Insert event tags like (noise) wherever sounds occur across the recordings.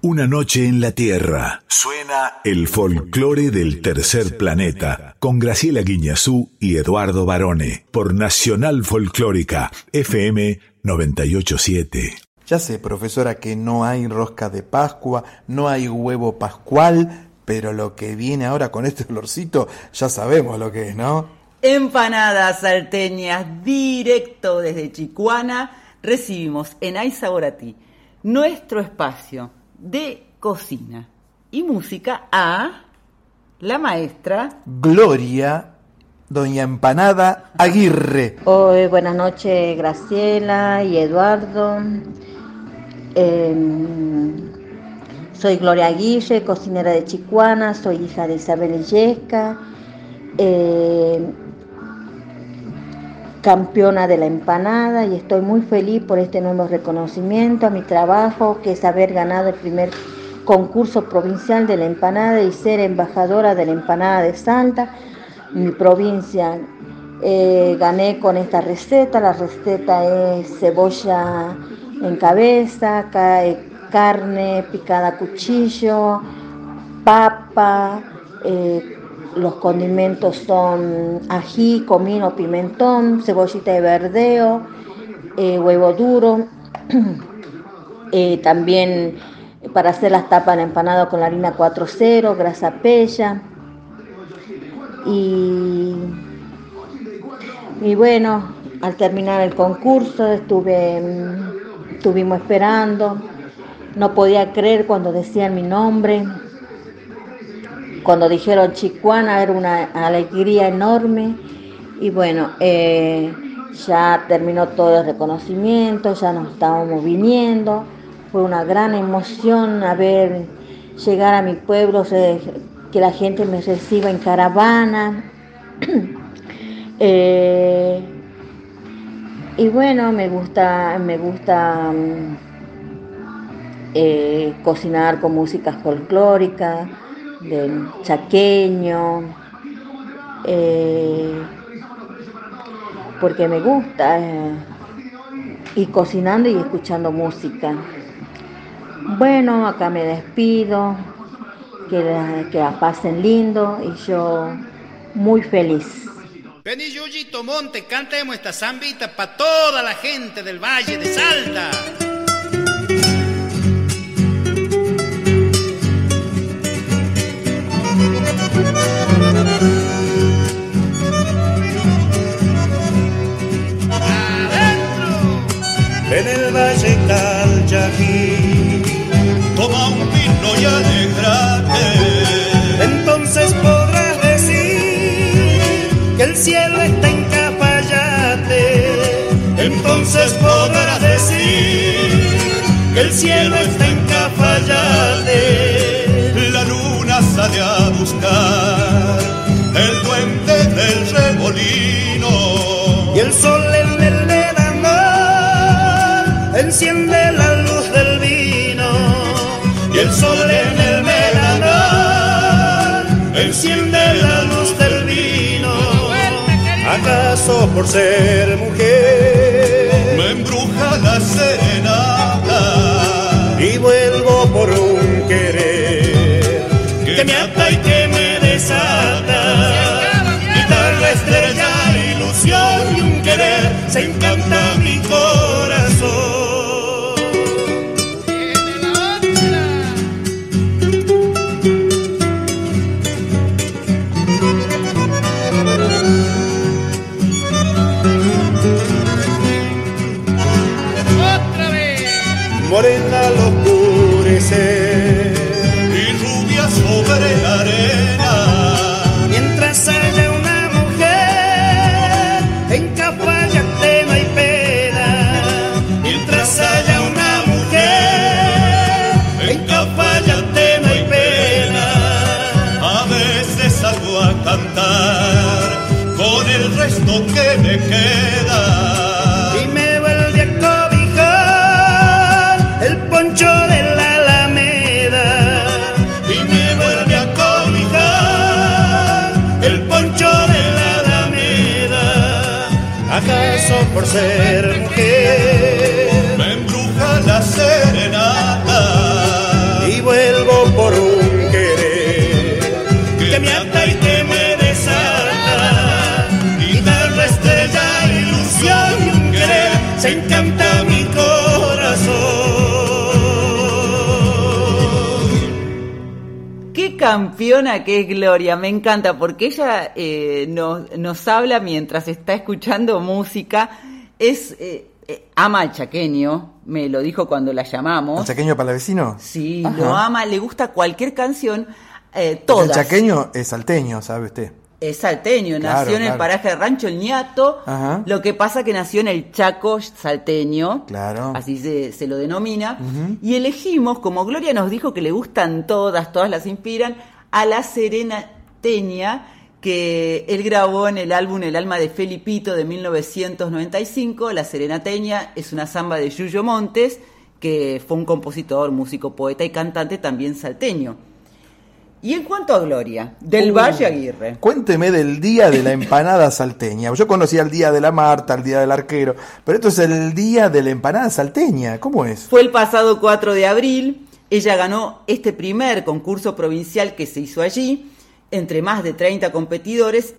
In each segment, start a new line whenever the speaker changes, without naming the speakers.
Una noche en la Tierra. Suena el folclore del tercer planeta con Graciela Guiñazú y Eduardo Barone por Nacional Folclórica FM 987.
Ya sé, profesora, que no hay rosca de Pascua, no hay huevo pascual, pero lo que viene ahora con este olorcito ya sabemos lo que es, ¿no?
Empanadas salteñas directo desde Chicuana. Recibimos en Aizaborati nuestro espacio de cocina y música a la maestra
Gloria Doña Empanada Aguirre.
Hoy, buenas noches, Graciela y Eduardo. Em, soy Gloria Aguirre, cocinera de Chicuana, soy hija de Isabel Illesca, em, campeona de la empanada y estoy muy feliz por este nuevo reconocimiento a mi trabajo, que es haber ganado el primer concurso provincial de la empanada y ser embajadora de la empanada de Salta, mi provincia. Eh, gané con esta receta, la receta es cebolla en cabeza, carne picada a cuchillo, papa, eh, los condimentos son ají, comino, pimentón, cebollita de verdeo, eh, huevo duro. (clears throat) también para hacer las tapas de empanado con la harina 4.0, grasa pella. Y, y bueno, al terminar el concurso estuve, estuvimos esperando, no podía creer cuando decían mi nombre, cuando dijeron Chicuana era una alegría enorme. Y bueno, eh, ya terminó todo el reconocimiento, ya nos estábamos viniendo. Fue una gran emoción haber llegar a mi pueblo, que la gente me reciba en caravana. (clears throat) Eh, y bueno, me gusta, me gusta mm, eh, cocinar con música folclórica, del chaqueño, eh, porque me gusta, y cocinando y escuchando música. Bueno, acá me despido, que la, que pasen lindo y yo muy feliz.
Vení, Yuyito Monte, cantemos esta zambita para toda la gente del Valle de Salta.
En el Valle Calchaquí toma un vino y alegrate. Entonces podrás decir que el cielo está en Capayate. Entonces podrás decir que el cielo está en ¿Acaso por ser mujer. Me embruja la serenata. Y vuelvo por un querer. Que me ata y que me ser. Me embruja la serenata y vuelvo por un querer que, me ata y que me desata. Y tal de estrella ilusión y un querer se encanta mi corazón. Qué
campeona que es Gloria, me encanta porque ella eh, nos, nos habla mientras está escuchando música es eh, eh, ama al chaqueño, me lo dijo cuando la llamamos.
¿El chaqueño para vecino?
Sí,
Ajá.
lo ama, le gusta cualquier canción, eh, todas.
El chaqueño es salteño, ¿sabe usted?
Es salteño,
Claro,
nació en el paraje de Rancho El Ñato,
Ajá.
lo que pasa que nació en el Chaco salteño,
Claro.
así se, se lo denomina, y elegimos, como Gloria nos dijo que le gustan todas, todas las inspiran, a la Serena Teña, que él grabó en el álbum El alma de Felipito de 1995, La Serena Teña es una samba de Yuyo Montes, que fue un compositor, músico, poeta y cantante también salteño. Y en cuanto a Gloria, del
Uh,
Valle Aguirre.
Cuénteme del día de la empanada salteña. Yo conocía el día de la Marta, el día del arquero, pero esto es el día de la empanada salteña. ¿Cómo es?
Fue el pasado 4 de abril. Ella ganó este primer concurso provincial que se hizo allí, entre más de 30 competidores,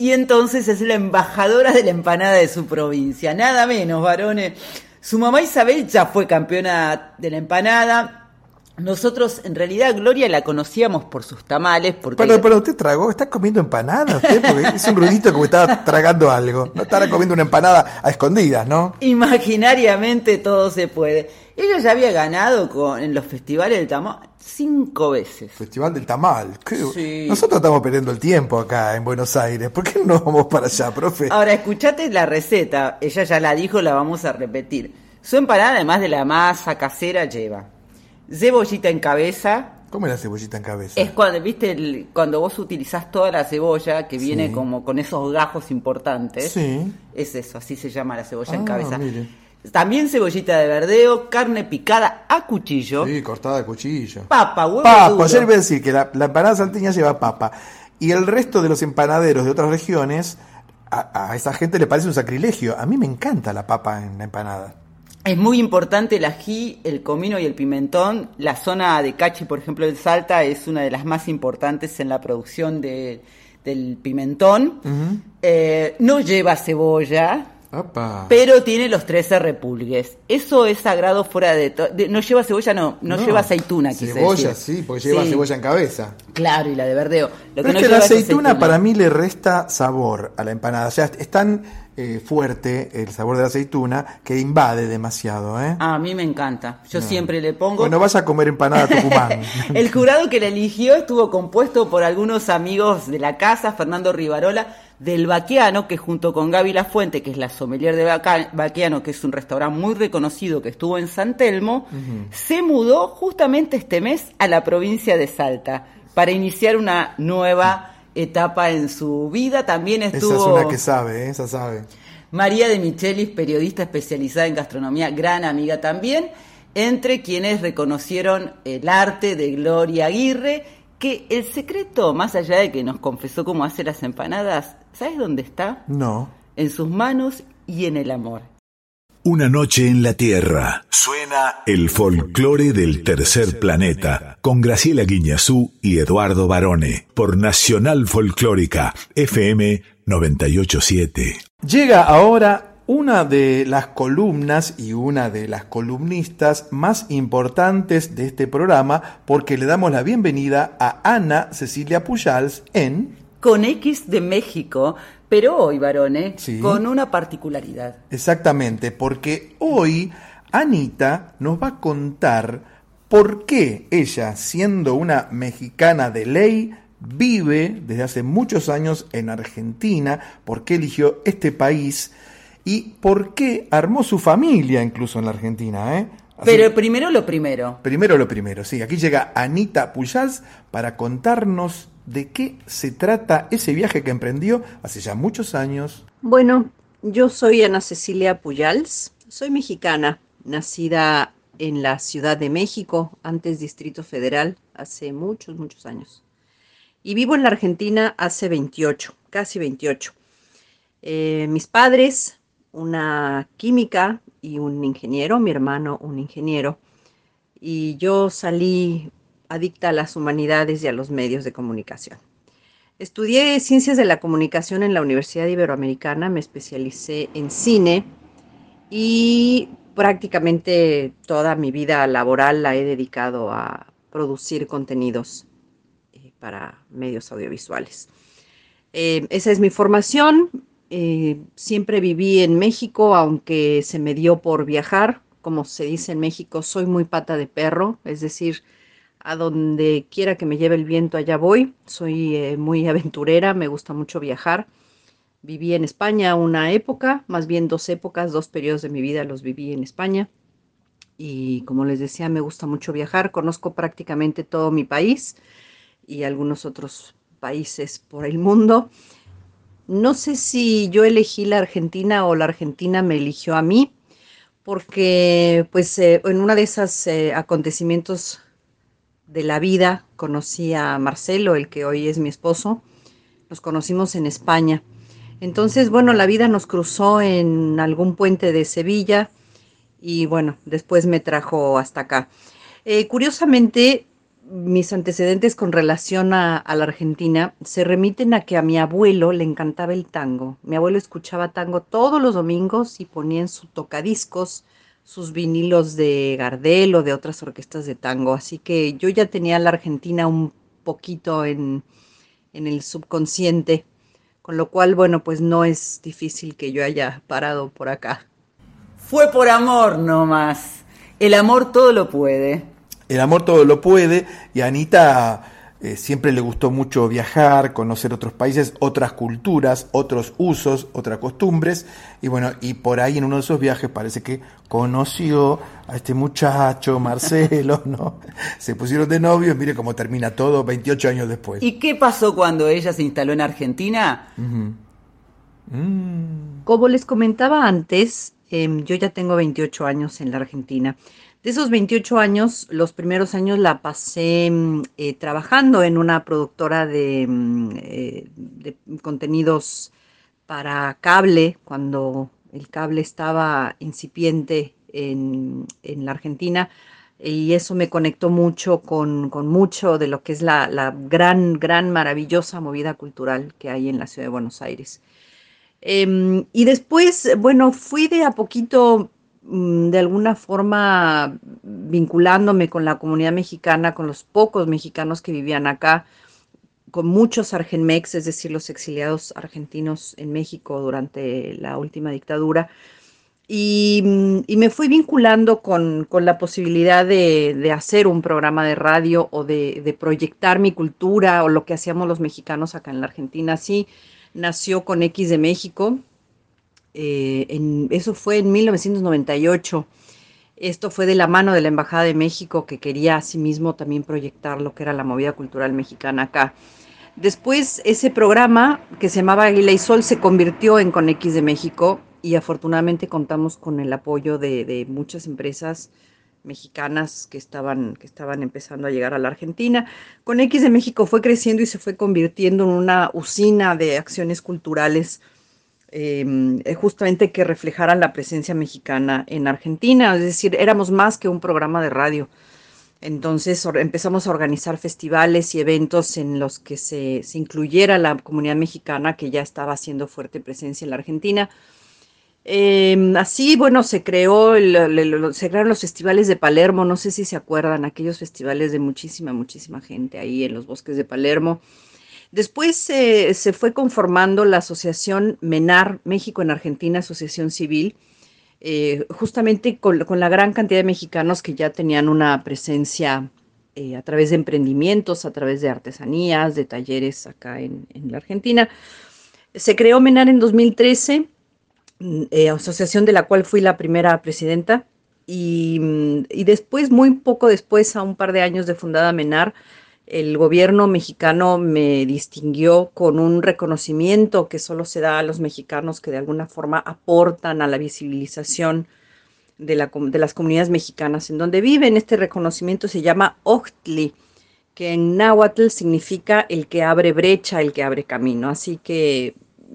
y entonces es la embajadora de la empanada de su provincia. Nada menos, varones. Su mamá Isabel ya fue campeona de la empanada. Nosotros, en realidad, Gloria la conocíamos por sus tamales, porque
Pero, pero usted tragó, está comiendo empanada usted, porque es un ruidito como estaba tragando algo. No estará comiendo una empanada a escondidas, ¿no?
imaginariamente todo se puede. Ella ya había ganado con, en los festivales del tamal cinco veces.
Festival del Tamal.
Sí.
Nosotros estamos perdiendo el tiempo acá en Buenos Aires. ¿Por qué no vamos para allá, profe?
Ahora, escuchate la receta. Ella ya la dijo, la vamos a repetir. Su empanada, además de la masa casera, lleva cebollita en cabeza.
¿Cómo es la cebollita en cabeza?
Es cuando, viste, el- cuando vos utilizás toda la cebolla, que viene
Sí.
como con esos gajos importantes.
Sí.
Es eso, así se llama la cebolla en
Ah,
cabeza.
mire.
También cebollita de verdeo, carne picada a cuchillo,
Sí, cortada de cuchillo.
papa, huevo
Papa,
duro.
ayer iba a decir que la, la empanada salteña lleva papa. Y el resto de los empanaderos de otras regiones, a, a esa gente le parece un sacrilegio. A mí me encanta la papa en la empanada.
Es muy importante el ají, el comino y el pimentón. La zona de Cachi, por ejemplo, el Salta, es una de las más importantes en la producción de- del pimentón. Eh, no lleva cebolla,
Opa.
pero tiene los 13 repulgues. Eso es sagrado fuera de todo. No lleva cebolla, no, no, lleva aceituna,
Cebolla,
decir.
sí, porque lleva
Sí,
cebolla en cabeza.
Claro, y la de verdeo. Lo
Pero
no
es que la aceituna para mí le resta sabor a la empanada. O sea, es tan eh, fuerte el sabor de la aceituna que invade demasiado, ¿eh?
A mí me encanta. Yo siempre le pongo.
Bueno, vas a comer empanada Tucumán. (laughs)
El jurado que la eligió estuvo compuesto por algunos amigos de la casa, Fernando Rivarola, del Baquiano, que junto con Gaby Lafuente, que es la sommelier de Baca- Baquiano, que es un restaurante muy reconocido que estuvo en San Telmo, se mudó justamente este mes a la provincia de Salta para iniciar una nueva etapa en su vida. También
Esa es
estuvo
una que sabe, ¿eh? esa sabe.
María de Michelis, periodista especializada en gastronomía, gran amiga también, entre quienes reconocieron el arte de Gloria Aguirre, que el secreto, más allá de que nos confesó cómo hace las empanadas, ¿sabes dónde está?
No.
En sus manos y en el amor.
Una noche en la Tierra. Suena el folclore del tercer planeta con Graciela Guiñazú y Eduardo Barone por Nacional Folclórica FM 987.
Llega ahora una de las columnas y una de las columnistas más importantes de este programa porque le damos la bienvenida a Ana Cecilia Pujals en...
Con X de México, pero hoy, varones,
Sí.
con una particularidad.
Exactamente, porque hoy Anita nos va a contar por qué ella, siendo una mexicana de ley, vive desde hace muchos años en Argentina, por qué eligió este país y por qué armó su familia incluso en la Argentina. ¿eh? Así-
Pero primero lo primero.
Primero lo primero, sí. Aquí llega Anita Pujals para contarnos de qué se trata ese viaje que emprendió hace ya muchos años.
Bueno, yo soy Ana Cecilia Puyals, soy mexicana, nacida en la Ciudad de México, antes Distrito Federal, hace muchos, muchos años. Y vivo en la Argentina hace 28, casi 28. Eh, mis padres, una química y un ingeniero, mi hermano un ingeniero, y yo salí adicta a las humanidades y a los medios de comunicación. Estudié ciencias de la comunicación en la Universidad Iberoamericana, me especialicé en cine y prácticamente toda mi vida laboral la he dedicado a producir contenidos eh, para medios audiovisuales. Eh, esa es mi formación. Eh, siempre viví en México, aunque se me dio por viajar. Como se dice en México, soy muy pata de perro, es decir, a donde quiera que me lleve el viento, allá voy. Soy eh, muy (laughs) aventurera, me gusta mucho viajar. Viví en España una época, más bien dos épocas, dos periodos de mi vida los viví en España. Y como les decía, me gusta mucho viajar. Conozco prácticamente todo mi país y algunos otros países por el mundo. No sé si yo elegí la Argentina o la Argentina me eligió a mí, porque pues eh, en uno de esos eh, acontecimientos de la vida conocí a Marcelo, el que hoy es mi esposo. Nos conocimos en España. Entonces, bueno, la vida nos cruzó en algún puente de Sevilla y bueno, después me trajo hasta acá. Eh, curiosamente, mis antecedentes con relación a, la Argentina se remiten a que a mi abuelo le encantaba el tango. Mi abuelo escuchaba tango todos los domingos y ponía en su tocadiscos sus vinilos de Gardel o de otras orquestas de tango. Así que yo ya tenía la Argentina un poquito en, en el subconsciente, con lo cual, bueno, pues no es difícil que yo haya parado por acá.
Fue por amor no más. El amor todo lo puede.
El amor todo lo puede y a Anita eh, siempre le gustó mucho viajar, conocer otros países, otras culturas, otros usos, otras costumbres. Y bueno, y por ahí en uno de esos viajes parece que conoció a este muchacho, Marcelo, (laughs) ¿no? Se pusieron de novios, mire cómo termina todo 28 años después.
¿Y qué pasó cuando ella se instaló en Argentina?
Mm. Como les comentaba antes, em, yo ya tengo 28 años en la Argentina. De esos 28 años, los primeros años la pasé mm, eh, trabajando en una productora de, mm, eh, de, contenidos para cable, cuando el cable estaba incipiente en, en, la Argentina, y eso me conectó mucho con, con mucho de lo que es la, la, gran, gran, maravillosa movida cultural que hay en la ciudad de Buenos Aires. Eh, y después, bueno, fui de a poquito de alguna forma vinculándome con la comunidad mexicana, con los pocos mexicanos que vivían acá, con muchos argenmex, es decir, los exiliados argentinos en México durante la última dictadura. Y, mm, me fui vinculando con, la posibilidad de, hacer un programa de radio o de, de, proyectar mi cultura o lo que hacíamos los mexicanos acá en la Argentina. Así nació con X de México, eh, en, eso fue en 1998. Esto fue de la mano de la Embajada de México que quería asimismo también proyectar lo que era la movida cultural mexicana acá. Después ese programa que se llamaba Águila y Sol se convirtió en Conex de México y afortunadamente contamos con el apoyo de, muchas empresas mexicanas que estaban, que estaban empezando a llegar a la Argentina. Conex de México fue creciendo y se fue convirtiendo en una usina de acciones culturales eh, justamente que reflejaran la presencia mexicana en Argentina, es decir, éramos más que un programa de radio. Entonces empezamos a organizar festivales y eventos en los que se, incluyera la comunidad mexicana que ya estaba haciendo fuerte presencia en la Argentina. Em, así, bueno, se creó se crearon los festivales de Palermo, no sé si se acuerdan, aquellos festivales de muchísima, muchísima gente ahí en los bosques de Palermo. Después se fue conformando la asociación MENAR, México en Argentina, Asociación Civil, eh, justamente con, la gran cantidad de mexicanos que ya tenían una presencia eh, a través de emprendimientos, a través de artesanías, de talleres acá en, la Argentina. Se creó MENAR en 2013, mm, eh, asociación de la cual fui la primera presidenta, mm, y después, muy poco después, a un par de años de fundada MENAR, el gobierno mexicano me distinguió con un reconocimiento que solo se da a los mexicanos que de alguna forma aportan a la visibilización de, las comunidades mexicanas en donde viven. Este reconocimiento se llama Ochtli, que en náhuatl significa el que abre brecha, el que abre camino. Así que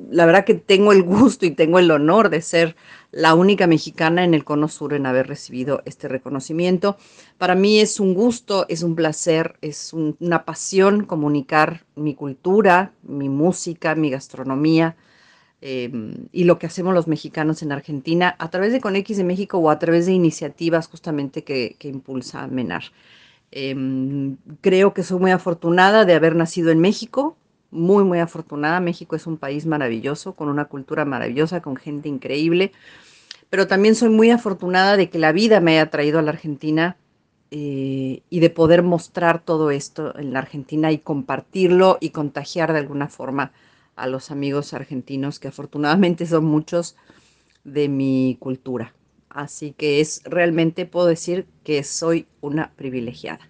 la verdad que tengo el gusto y tengo el honor de ser la única mexicana en el Cono Sur en haber recibido este reconocimiento. Para mí es un gusto, es un placer, es una pasión comunicar mi cultura, mi música, mi gastronomía em, y lo que hacemos los mexicanos en Argentina a través de Conex de México o a través de iniciativas justamente que, impulsa MENAR. Em, creo que soy muy afortunada de haber nacido en México, muy, muy afortunada. México es un país maravilloso, con una cultura maravillosa, con gente increíble, pero también soy muy afortunada de que la vida me haya traído a la Argentina eh, y de poder mostrar todo esto en la Argentina y compartirlo y contagiar de alguna forma a los amigos argentinos, que afortunadamente son muchos de mi cultura. Así que es realmente puedo decir que soy una privilegiada.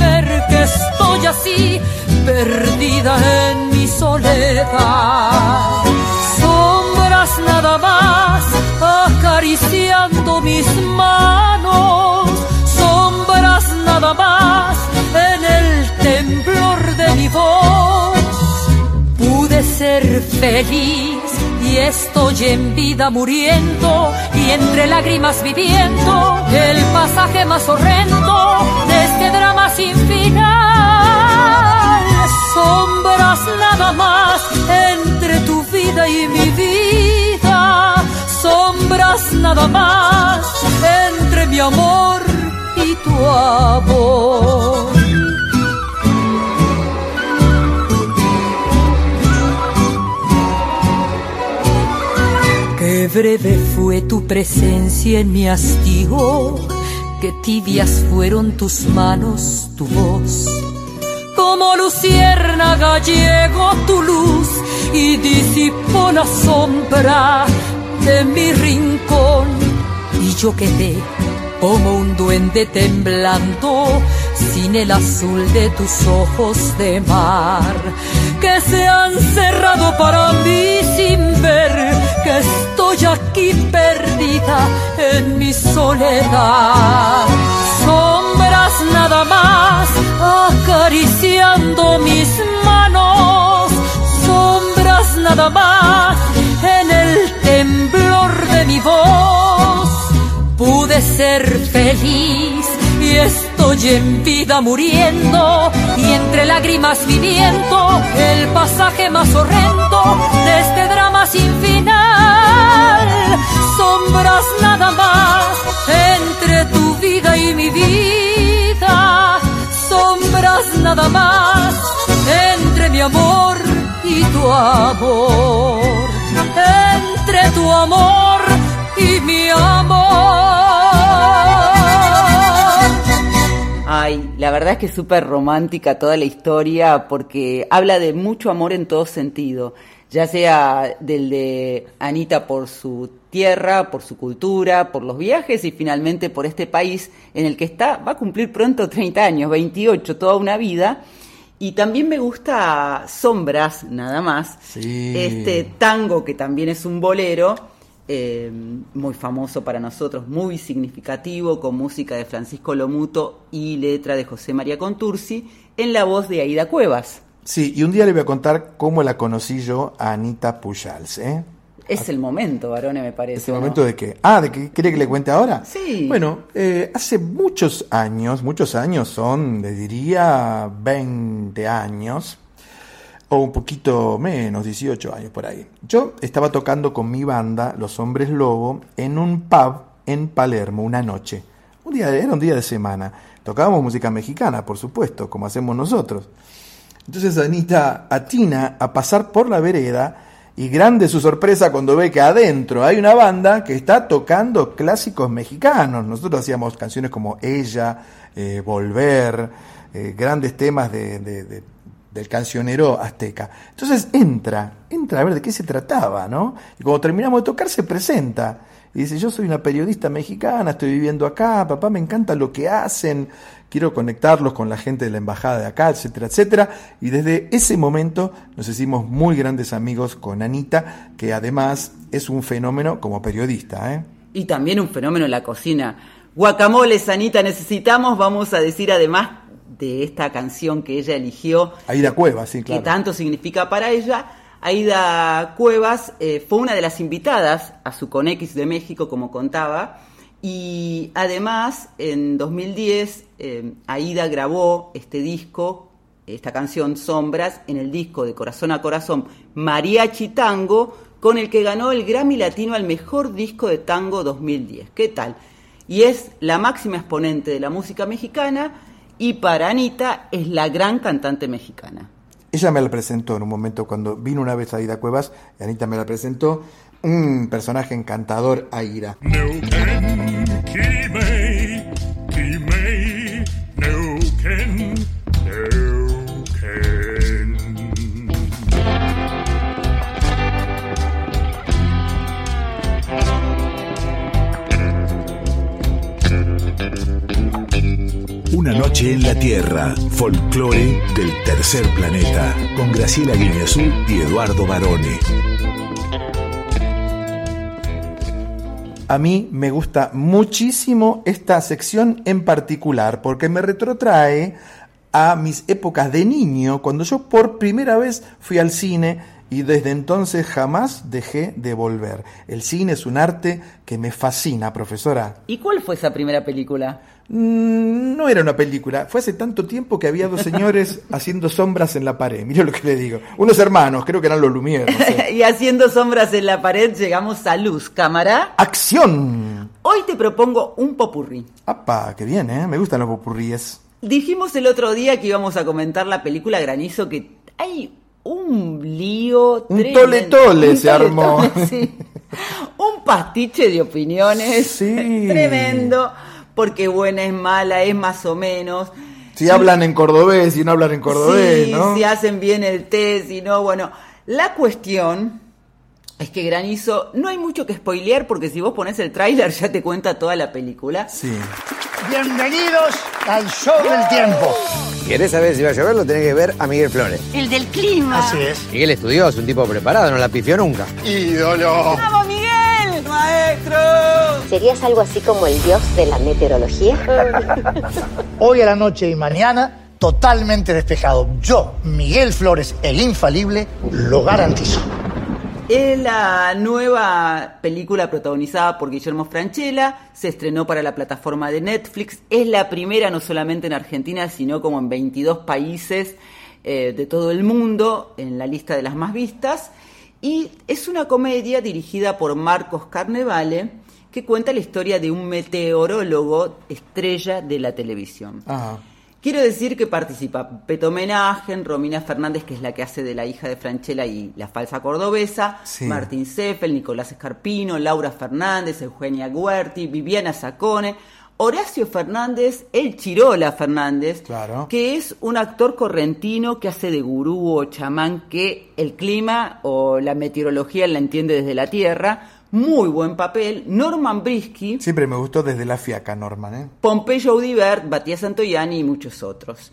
que estoy así perdida en mi soledad. Sombras nada más acariciando mis manos, sombras nada más en el temblor de mi voz. Pude ser feliz y estoy en vida muriendo y entre lágrimas viviendo el pasaje más horrendo de este drama sin final sombras nada más entre tu vida y mi vida, sombras nada más entre mi amor y tu amor. Breve fue tu presencia en mi hastío, qué tibias fueron tus manos, tu voz. Como lucierna gallego tu luz y disipó la sombra de mi rincón. Y yo quedé como un duende temblando sin el azul de tus ojos de mar que se han cerrado para mí sin ver que estoy aquí perdida en mi soledad sombras nada más acariciando mis manos, sombras nada más en el temblor de mi voz. Pude ser feliz estoy en vida muriendo y entre lágrimas viviendo el pasaje más horrendo de este drama sin final. Sombras nada más entre tu vida y mi vida sombras nada más entre mi amor y tu amor, entre tu amor y mi amor.
Ay, la verdad es que es súper romántica toda la historia porque habla de mucho amor en todo sentido, ya sea del de Anita por su tierra, por su cultura, por los viajes y finalmente por este país en el que está, va a cumplir pronto 30 años, 28, toda una vida. Y también me gusta Sombras, nada más. Este tango que también es un bolero, eh, muy famoso para nosotros, muy significativo, con música de Francisco Lomuto y letra de José María Contursi, en la voz de Aida Cuevas.
Sí, y un día le voy a contar cómo la conocí yo a Anita Pujals, ¿eh?
Es el momento, varones, me parece.
¿Es el momento de qué? Ah, ¿de qué quiere que le cuente ahora?
Sí.
Bueno, eh, hace muchos años, muchos años son, le diría 20 años, o un poquito menos, 18 años por ahí. Yo estaba tocando con mi banda, Los Hombres Lobo, en un pub en Palermo una noche. Un día, era un día de semana. Tocábamos música mexicana, por supuesto, como hacemos nosotros. Entonces Anita atina a pasar por la vereda y grande su sorpresa cuando ve que adentro hay una banda que está tocando clásicos mexicanos. Nosotros hacíamos canciones como Ella, eh, Volver, eh, grandes temas de, del cancionero azteca. Entonces entra, entra a ver de qué se trataba, ¿no? Y cuando terminamos de tocar se presenta. Y dice, yo soy una periodista mexicana, estoy viviendo acá, papá, me encanta lo que hacen, quiero conectarlos con la gente de la embajada de acá, etcétera, etcétera. Y desde ese momento nos hicimos muy grandes amigos con Anita, que además es un fenómeno como periodista. ¿eh?
Y también un fenómeno en la cocina. Guacamoles, Anita, necesitamos, vamos a decir además de esta canción que ella eligió.
Aida Cuevas, sí, claro.
Que tanto significa para ella. Aida Cuevas eh, fue una de las invitadas a su Conex de México, como contaba, y además en 2010 eh, Aida grabó este disco, esta canción Sombras, en el disco de Corazón a Corazón, Mariachi Tango, con el que ganó el Grammy Latino al Mejor Disco de Tango 2010. ¿Qué tal? Y es la máxima exponente de la música mexicana y para Anita es la gran cantante mexicana.
Ella me la presentó en un momento cuando vino una vez a Ida Cuevas, y Anita me la presentó, un personaje encantador, Aira.
Una noche en la Tierra, folclore del tercer planeta, con Graciela Guineazú y Eduardo Barone.
A mí me gusta muchísimo esta sección en particular porque me retrotrae a mis épocas de niño, cuando yo por primera vez fui al cine y desde entonces jamás dejé de volver. El cine es un arte que me fascina, profesora.
¿Y cuál fue esa primera película?
Mm, no era una película, fue hace tanto tiempo que había dos señores (laughs) haciendo sombras en la pared, mire lo que le digo, unos hermanos, creo que eran los Lumière. no sé. (laughs)
y haciendo sombras en la pared llegamos a luz, cámara.
¡Acción!
Hoy te propongo un popurrí.
¡Apa! ¡Qué bien, eh! Me gustan los popurríes.
Dijimos el otro día que íbamos a comentar la película Granizo, que hay un lío
Un
tremendo.
tole-tole
Un
se armó.
sí. Un pastiche de opiniones
Sí.
tremendo, porque buena es mala, es más o menos.
Si hablan en cordobés, si no hablan en cordobés,
sí,
¿no?
si hacen bien el test, si no, bueno. La cuestión es que Granizo, no hay mucho que spoilear porque si vos pones el tráiler ya te cuenta toda la película.
Sí.
Bienvenidos al show del tiempo.
¿Querés saber si va a llover? Lo tenés que ver a Miguel Flores.
El del clima.
Así es.
Miguel estudió, es un tipo preparado, no la pifió nunca.
Ídolo.
¡Vamos, Miguel! ¡Maestro!
¿Serías algo así como el dios de la meteorología? (laughs)
Hoy a la noche y mañana, totalmente despejado. Yo, Miguel Flores, el infalible, lo garantizo.
Es la nueva película protagonizada por Guillermo Franchella, se estrenó para la plataforma de Netflix, es la primera no solamente en Argentina, sino como en 22 países eh, de todo el mundo, en la lista de las más vistas, y es una comedia dirigida por Marcos Carnevale, que cuenta la historia de un meteorólogo estrella de la televisión.
Ajá.
Quiero decir que participa Peto Menagen, Romina Fernández, que es la que hace de la hija de Franchella y la falsa cordobesa,
Sí.
Martín Seffel, Nicolás Escarpino, Laura Fernández, Eugenia Guerti, Viviana Sacone, Horacio Fernández, el Chirola Fernández,
Claro.
que es un actor correntino que hace de gurú o chamán que el clima o la meteorología la entiende desde la tierra. Muy buen papel. Norman Brisky.
Siempre me gustó desde la fiaca, Norman, ¿eh?
Pompeyo Audibert, Matías Santoyani y muchos otros.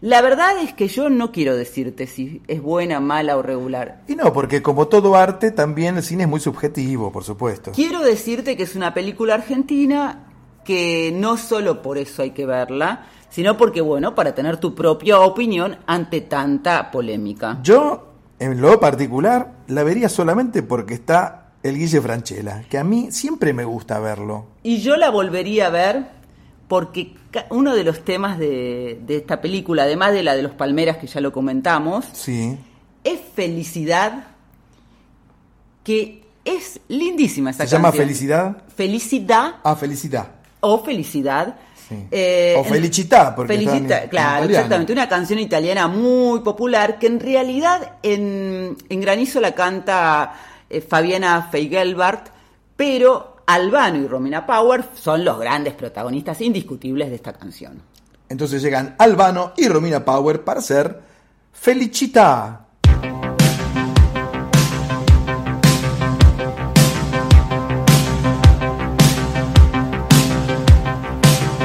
La verdad es que yo no quiero decirte si es buena, mala o regular.
Y no, porque como todo arte, también el cine es muy subjetivo, por supuesto.
Quiero decirte que es una película argentina que no solo por eso hay que verla, sino porque, bueno, para tener tu propia opinión ante tanta polémica.
Yo, en lo particular, la vería solamente porque está el Guille Franchella, que a mí siempre me gusta verlo.
Y yo la volvería a ver porque uno de los temas de, de esta película, además de la de los Palmeras que ya lo comentamos,
Sí.
es felicidad, que es lindísima esa
¿Se llama. Felicidad?
Felicidad
Ah, felicidad.
o felicidad.
Sí.
Eh,
O felicità, porque
Felicita,
en
claro, exactamente. Una canción italiana muy popular que en realidad en, en Granizo la canta eh, Fabiana Feigelbart, pero Albano y Romina Power son los grandes protagonistas indiscutibles de esta canción.
Entonces llegan Albano y Romina Power para hacer Felicita.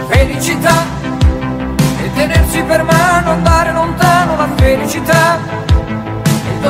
Felicità e tenersi per mano, andare lontano la felicità.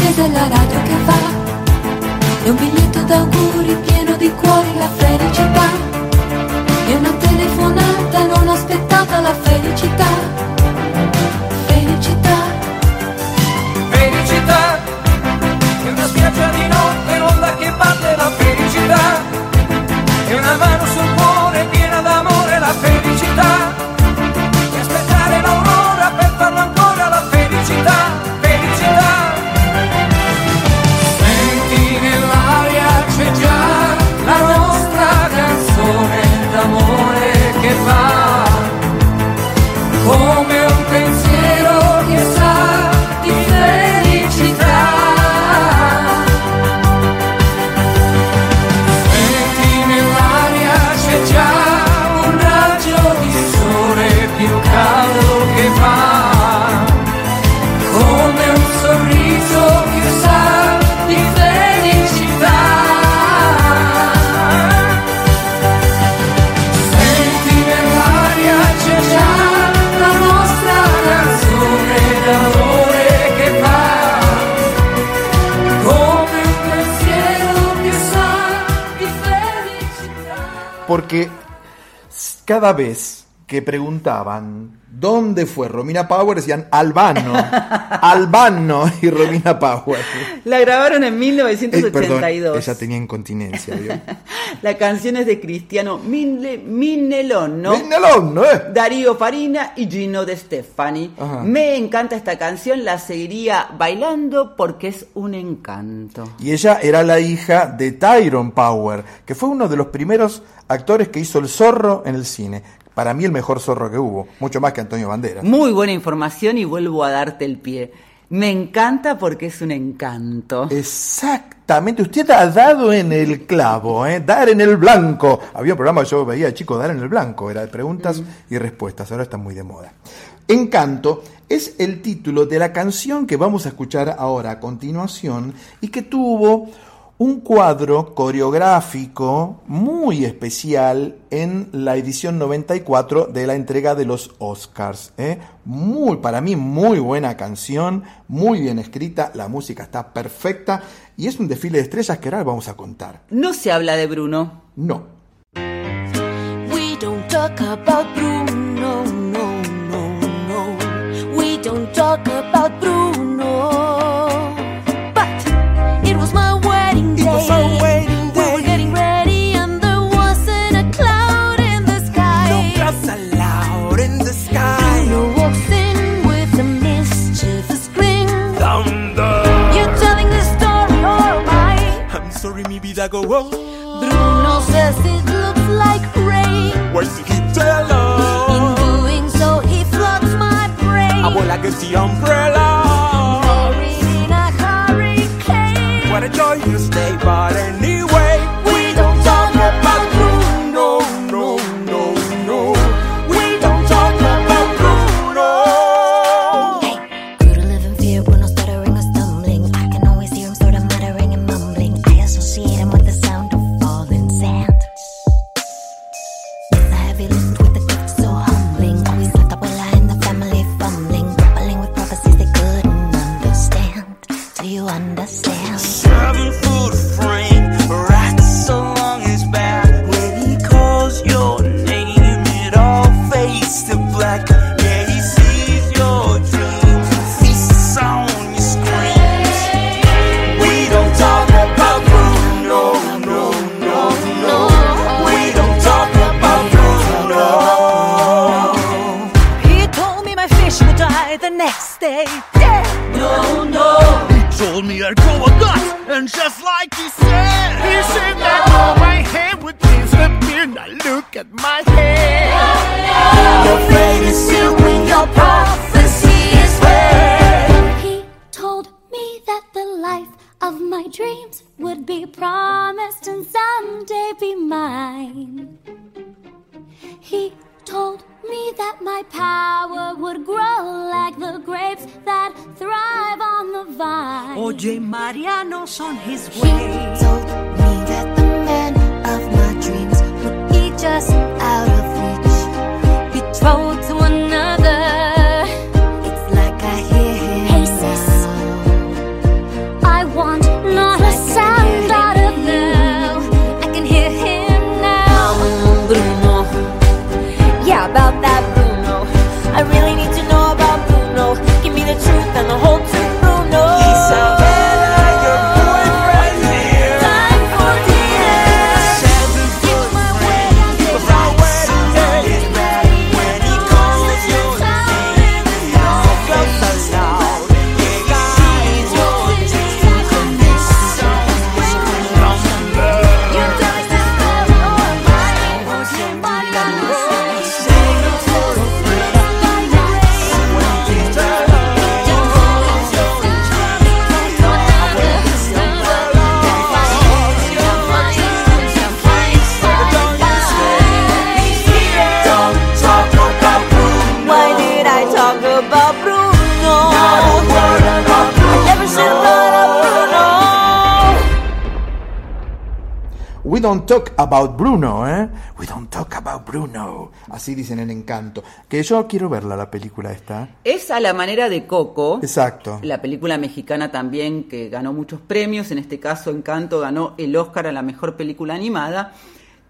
Accesa la radio che va. È un biglietto d'auguri pieno di cuori, la felicità. È una telefonata non aspettata, la. Felicità.
Cada vez que preguntaban dónde fue Romina Power, decían Albano, Albano y Romina Power.
La grabaron en
Eh, perdón,
1982.
ella tenía incontinencia, ¿vio? (laughs)
La canción es de Cristiano Minle- Minelon, ¿no?
Minelon, ¿no es?
Darío Farina y Gino De Stefani.
Ajá.
Me encanta esta canción, la seguiría bailando porque es un encanto.
Y ella era la hija de Tyrone Power, que fue uno de los primeros actores que hizo el zorro en el cine. Para mí el mejor zorro que hubo, mucho más que Antonio Banderas.
Muy buena información y vuelvo a darte el pie. Me encanta porque es un encanto.
Exactamente, usted ha dado en el clavo, ¿eh? dar en el blanco. Había un programa que yo veía, chicos, dar en el blanco, era de preguntas y respuestas, ahora está muy de moda. Encanto es el título de la canción que vamos a escuchar ahora a continuación y que tuvo un cuadro coreográfico muy especial en la edición 94 de la entrega de los Oscars. ¿eh? Muy, para mí, muy buena canción, muy bien escrita, la música está perfecta y es un desfile de estrellas que ahora vamos a contar.
No se habla de Bruno.
No.
We don't talk about Bruno, no, no, no. We don't talk about Bruno walks in the sky So brass aloud in the sky no wind with a mischievous clean.
Thunder.
You telling a story oh or?
I'm sorry, Mimi Dago.
Bruno says it looks like rain.
Where's the guitar?
In doing so, he floods my brain.
Abuela
like it's the umbrella. you stay by. Don't talk about Bruno,
¿eh? We don't talk about Bruno. Así dicen en Encanto. Que yo quiero verla, la película esta.
Es a la manera de Coco.
Exacto.
La película mexicana también que ganó muchos premios, en este caso Encanto ganó el Oscar a la mejor película animada,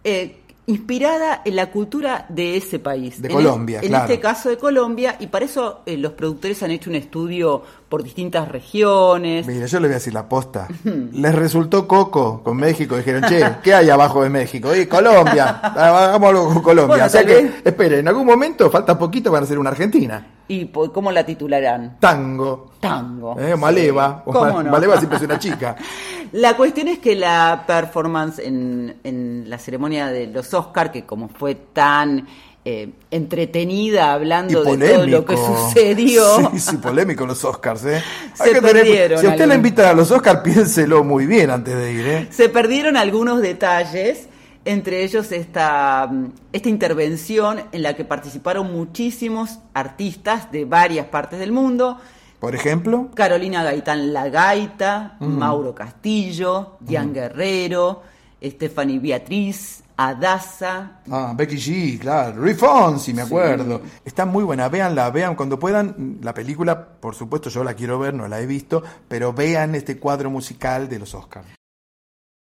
eh, inspirada en la cultura de ese país.
De
En
Colombia,
En
claro.
este caso de Colombia, y para eso eh, los productores han hecho un estudio por distintas regiones.
Mira, yo le voy a decir la posta. Les resultó Coco con México. Dijeron, che, ¿qué hay abajo de México? Y Colombia. Hagámoslo con Colombia.
Bueno,
o sea que,
vez.
espere, en algún momento, falta poquito, van a ser una Argentina.
¿Y cómo la titularán?
Tango.
Tango.
Eh, Maleva.
¿Cómo no?
Maleva siempre es una chica. (laughs)
La cuestión es que la performance en, en la ceremonia de los Oscar, que como fue tan eh, entretenida hablando de todo lo que sucedió, (laughs)
Sí, sí, polémico los Oscars, ¿eh? (laughs)
Se
que tener-
perdieron
si usted le
algunos.
invitan a los Oscars, (laughs) piénselo muy bien antes de ir, ¿eh?
se perdieron algunos detalles, entre ellos esta, mm, esta intervención en la que participaron muchísimos artistas de varias partes del mundo.
Por ejemplo,
Carolina Gaitán La Gaita. Mauro Castillo, Dian Guerrero, Stephanie Beatriz, Adasa,
ah, Becky G, claro, Rick Fonsi, me acuerdo. Está muy buena, véanla, vean cuando puedan. La película, por supuesto, yo la quiero ver, no la he visto, pero vean este cuadro musical de los Oscars.